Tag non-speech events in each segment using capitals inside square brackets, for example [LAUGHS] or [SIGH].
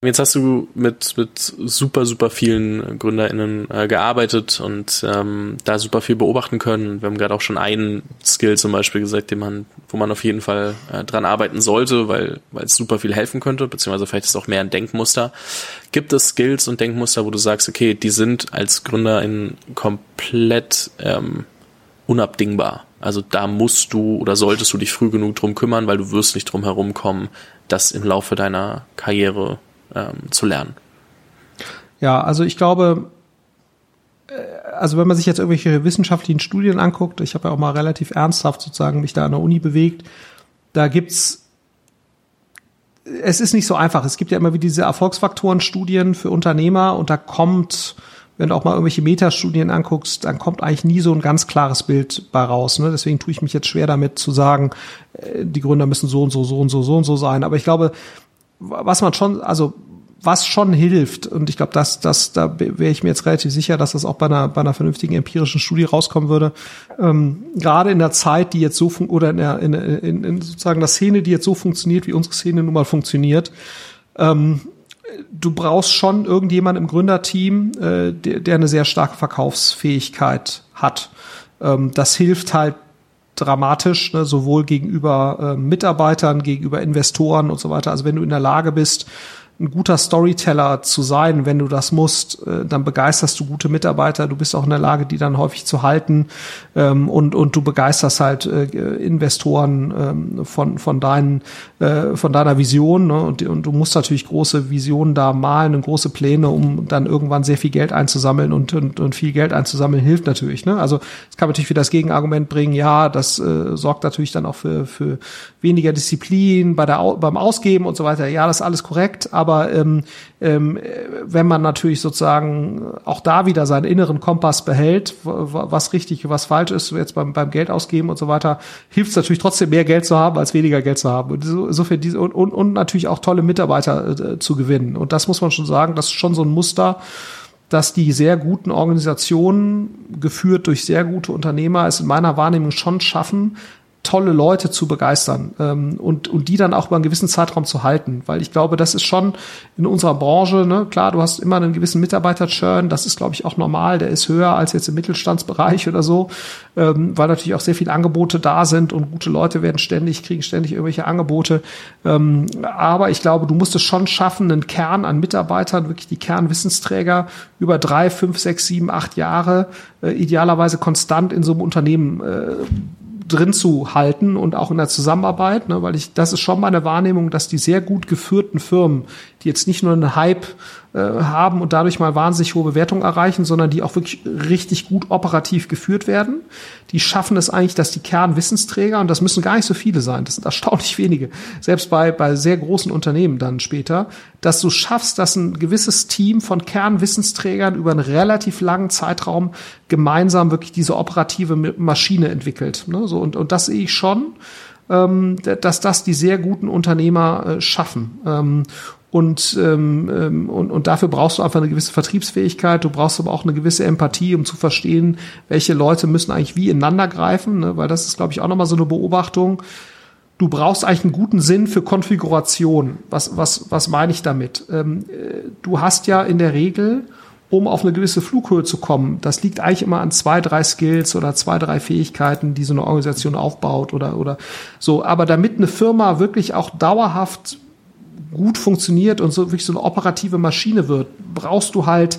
Jetzt hast du mit, mit super, super vielen GründerInnen äh, gearbeitet und ähm, da super viel beobachten können. Wir haben gerade auch schon einen Skill zum Beispiel gesagt, den man, wo man auf jeden Fall äh, dran arbeiten sollte, weil, weil es super viel helfen könnte, beziehungsweise vielleicht ist es auch mehr ein Denkmuster. Gibt es Skills und Denkmuster, wo du sagst, okay, die sind als GründerIn komplett ähm, unabdingbar? Also da musst du oder solltest du dich früh genug drum kümmern, weil du wirst nicht drum herum kommen, das im Laufe deiner Karriere ähm, zu lernen. Ja, also ich glaube, äh, also wenn man sich jetzt irgendwelche wissenschaftlichen Studien anguckt, ich habe ja auch mal relativ ernsthaft sozusagen mich da an der Uni bewegt, da gibt's es ist nicht so einfach. Es gibt ja immer wieder diese Erfolgsfaktoren-Studien für Unternehmer und da kommt, wenn du auch mal irgendwelche Metastudien anguckst, dann kommt eigentlich nie so ein ganz klares Bild bei raus. Ne? Deswegen tue ich mich jetzt schwer damit zu sagen, äh, die Gründer müssen so und so, so und so, so und so sein. Aber ich glaube, was man schon, also was schon hilft, und ich glaube, das, das, da wäre ich mir jetzt relativ sicher, dass das auch bei einer, bei einer vernünftigen empirischen Studie rauskommen würde. Ähm, gerade in der Zeit, die jetzt so oder in, der, in, in, in sozusagen der Szene, die jetzt so funktioniert, wie unsere Szene nun mal funktioniert, ähm, du brauchst schon irgendjemand im Gründerteam, äh, der, der eine sehr starke Verkaufsfähigkeit hat. Ähm, das hilft halt dramatisch, ne, sowohl gegenüber äh, Mitarbeitern, gegenüber Investoren und so weiter. Also wenn du in der Lage bist, ein guter Storyteller zu sein, wenn du das musst, äh, dann begeisterst du gute Mitarbeiter, du bist auch in der Lage, die dann häufig zu halten ähm, und, und du begeisterst halt äh, Investoren ähm, von, von, deinen, äh, von deiner Vision ne? und, du musst natürlich große Visionen da malen und große Pläne, um dann irgendwann sehr viel Geld einzusammeln und, und, und viel Geld einzusammeln hilft natürlich. Ne? Also es kann natürlich für das Gegenargument bringen, ja, das sorgt natürlich dann auch für, für weniger Disziplin bei der, beim Ausgeben und so weiter. Ja, das ist alles korrekt, aber aber ähm, ähm, wenn man natürlich sozusagen auch da wieder seinen inneren Kompass behält, was richtig, was falsch ist, jetzt beim, beim Geld ausgeben und so weiter, hilft es natürlich trotzdem mehr Geld zu haben, als weniger Geld zu haben. Und insofern diese, und, und, und natürlich auch tolle Mitarbeiter äh, zu gewinnen. Und das muss man schon sagen, das ist schon so ein Muster, dass die sehr guten Organisationen, geführt durch sehr gute Unternehmer, es in meiner Wahrnehmung schon schaffen, tolle Leute zu begeistern ähm, und, und die dann auch über einen gewissen Zeitraum zu halten. Weil ich glaube, das ist schon in unserer Branche, ne, klar, du hast immer einen gewissen Mitarbeiter-Churn, das ist, glaube ich, auch normal, der ist höher als jetzt im Mittelstandsbereich oder so, ähm, weil natürlich auch sehr viele Angebote da sind und gute Leute werden ständig, kriegen ständig irgendwelche Angebote. Ähm, aber ich glaube, du musst es schon schaffen, einen Kern an Mitarbeitern, wirklich die Kernwissensträger über drei, fünf, sechs, sieben, acht Jahre äh, idealerweise konstant in so einem Unternehmen äh, drin zu halten und auch in der Zusammenarbeit, ne, weil ich, das ist schon meine Wahrnehmung, dass die sehr gut geführten Firmen, die jetzt nicht nur einen Hype äh, haben und dadurch mal wahnsinnig hohe Bewertungen erreichen, sondern die auch wirklich richtig gut operativ geführt werden. Die schaffen es eigentlich, dass die Kernwissensträger, und das müssen gar nicht so viele sein, das sind erstaunlich wenige, selbst bei, bei sehr großen Unternehmen dann später, dass du schaffst, dass ein gewisses Team von Kernwissensträgern über einen relativ langen Zeitraum gemeinsam wirklich diese operative Maschine entwickelt. Ne? So, und, und das sehe ich schon ähm, dass das die sehr guten Unternehmer äh, schaffen. Und, ähm, ähm, und, und dafür brauchst du einfach eine gewisse Vertriebsfähigkeit, du brauchst aber auch eine gewisse Empathie, um zu verstehen, welche Leute müssen eigentlich wie ineinander greifen, ne? weil das ist, glaube ich, auch nochmal so eine Beobachtung. Du brauchst eigentlich einen guten Sinn für Konfiguration. Was, was, was meine ich damit? Ähm, äh, du hast ja in der Regel, um auf eine gewisse Flughöhe zu kommen, das liegt eigentlich immer an zwei, drei Skills oder zwei, drei Fähigkeiten, die so eine Organisation aufbaut oder, oder so. Aber damit eine Firma wirklich auch dauerhaft gut funktioniert und so wirklich so eine operative Maschine wird, brauchst du halt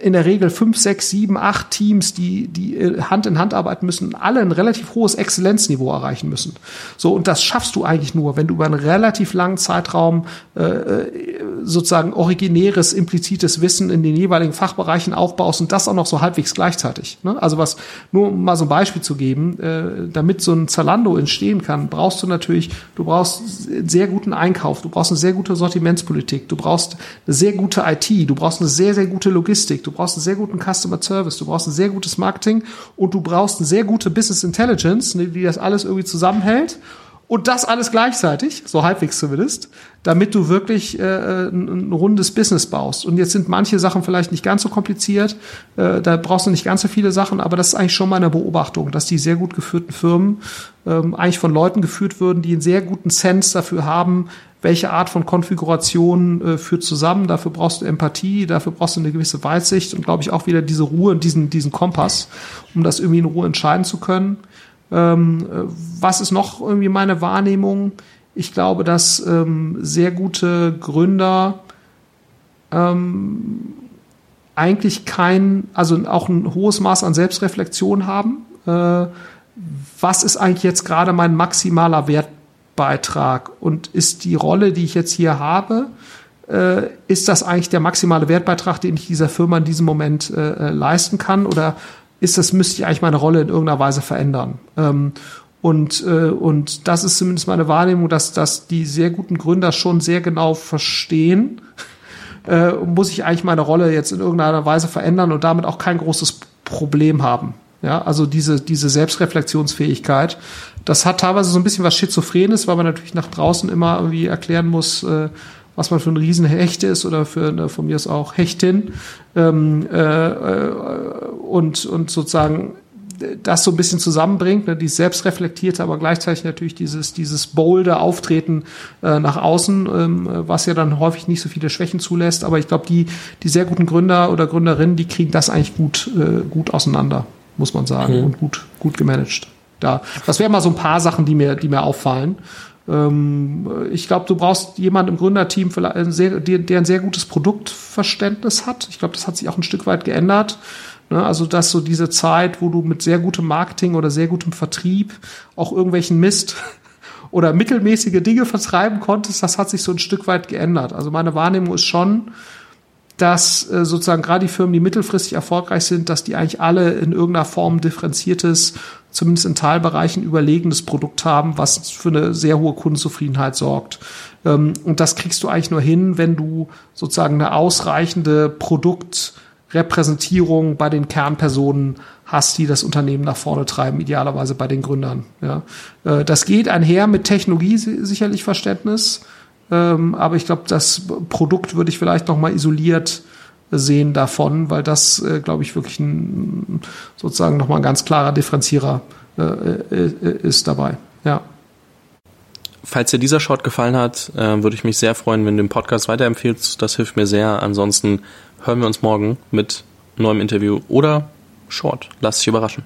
in der Regel fünf, sechs, sieben, acht Teams, die, die äh, Hand in Hand arbeiten müssen, alle ein relativ hohes Exzellenzniveau erreichen müssen. So, und das schaffst du eigentlich nur, wenn du über einen relativ langen Zeitraum äh, äh, sozusagen originäres, implizites Wissen in den jeweiligen Fachbereichen aufbaust und das auch noch so halbwegs gleichzeitig. Ne? Also was, nur um mal so ein Beispiel zu geben, äh, damit so ein Zalando entstehen kann, brauchst du natürlich, du brauchst einen sehr guten Einkauf, du brauchst eine sehr gute Sortimentspolitik, du brauchst eine sehr gute IT, du brauchst eine sehr, sehr gute Logistik, du brauchst einen sehr guten Customer Service, du brauchst ein sehr gutes Marketing und du brauchst eine sehr gute Business Intelligence, ne, die das alles irgendwie zusammenhält. Und das alles gleichzeitig, so halbwegs zumindest, damit du wirklich äh, ein, ein rundes Business baust. Und jetzt sind manche Sachen vielleicht nicht ganz so kompliziert, äh, da brauchst du nicht ganz so viele Sachen, aber das ist eigentlich schon meine Beobachtung, dass die sehr gut geführten Firmen ähm, eigentlich von Leuten geführt würden, die einen sehr guten Sense dafür haben, welche Art von Konfiguration äh, führt zusammen. Dafür brauchst du Empathie, dafür brauchst du eine gewisse Weitsicht und glaube ich auch wieder diese Ruhe und diesen, diesen Kompass, um das irgendwie in Ruhe entscheiden zu können. Ähm, äh, was ist noch irgendwie meine Wahrnehmung? Ich glaube, dass ähm, sehr gute Gründer ähm, eigentlich kein, also auch ein hohes Maß an Selbstreflexion haben. Äh, was ist eigentlich jetzt gerade mein maximaler Wertbeitrag? Und ist die Rolle, die ich jetzt hier habe, äh, ist das eigentlich der maximale Wertbeitrag, den ich dieser Firma in diesem Moment äh, äh leisten kann? Oder ist das, müsste ich eigentlich meine Rolle in irgendeiner Weise verändern? Ähm, und, äh, und das ist zumindest meine Wahrnehmung, dass, dass die sehr guten Gründer schon sehr genau verstehen, äh, muss ich eigentlich meine Rolle jetzt in irgendeiner Weise verändern und damit auch kein großes Problem haben. Ja, also diese, diese Selbstreflexionsfähigkeit, das hat teilweise so ein bisschen was Schizophrenes, weil man natürlich nach draußen immer irgendwie erklären muss, äh, was man für ein Riesenhecht ist oder für eine, von mir ist auch Hechtin. Ähm, äh, äh, und, und sozusagen das so ein bisschen zusammenbringt, ne, die selbstreflektierte, aber gleichzeitig natürlich dieses, dieses bolde Auftreten äh, nach außen, ähm, was ja dann häufig nicht so viele Schwächen zulässt. Aber ich glaube, die, die sehr guten Gründer oder Gründerinnen, die kriegen das eigentlich gut, äh, gut auseinander, muss man sagen, mhm. und gut, gut gemanagt. Da, das wären mal so ein paar Sachen, die mir, die mir auffallen. Ähm, ich glaube, du brauchst jemanden im Gründerteam, sehr, der ein sehr gutes Produktverständnis hat. Ich glaube, das hat sich auch ein Stück weit geändert. Ne, also, dass so diese Zeit, wo du mit sehr gutem Marketing oder sehr gutem Vertrieb auch irgendwelchen Mist [LAUGHS] oder mittelmäßige Dinge vertreiben konntest, das hat sich so ein Stück weit geändert. Also meine Wahrnehmung ist schon, dass äh, sozusagen gerade die Firmen, die mittelfristig erfolgreich sind, dass die eigentlich alle in irgendeiner Form differenziertes, zumindest in Teilbereichen überlegenes Produkt haben, was für eine sehr hohe Kundenzufriedenheit sorgt. Ähm, und das kriegst du eigentlich nur hin, wenn du sozusagen eine ausreichende Produkt Repräsentierung bei den Kernpersonen hast, die das Unternehmen nach vorne treiben, idealerweise bei den Gründern. Ja. Äh, das geht einher mit Technologie sicherlich Verständnis, ähm, aber ich glaube, das Produkt würde ich vielleicht noch mal isoliert sehen davon, weil das, äh, glaube ich, wirklich ein sozusagen noch mal ein ganz klarer Differenzierer äh, ist dabei. Ja. Falls dir dieser Short gefallen hat, würde ich mich sehr freuen, wenn du den Podcast weiterempfehlst. Das hilft mir sehr. Ansonsten hören wir uns morgen mit neuem Interview oder Short. Lass dich überraschen.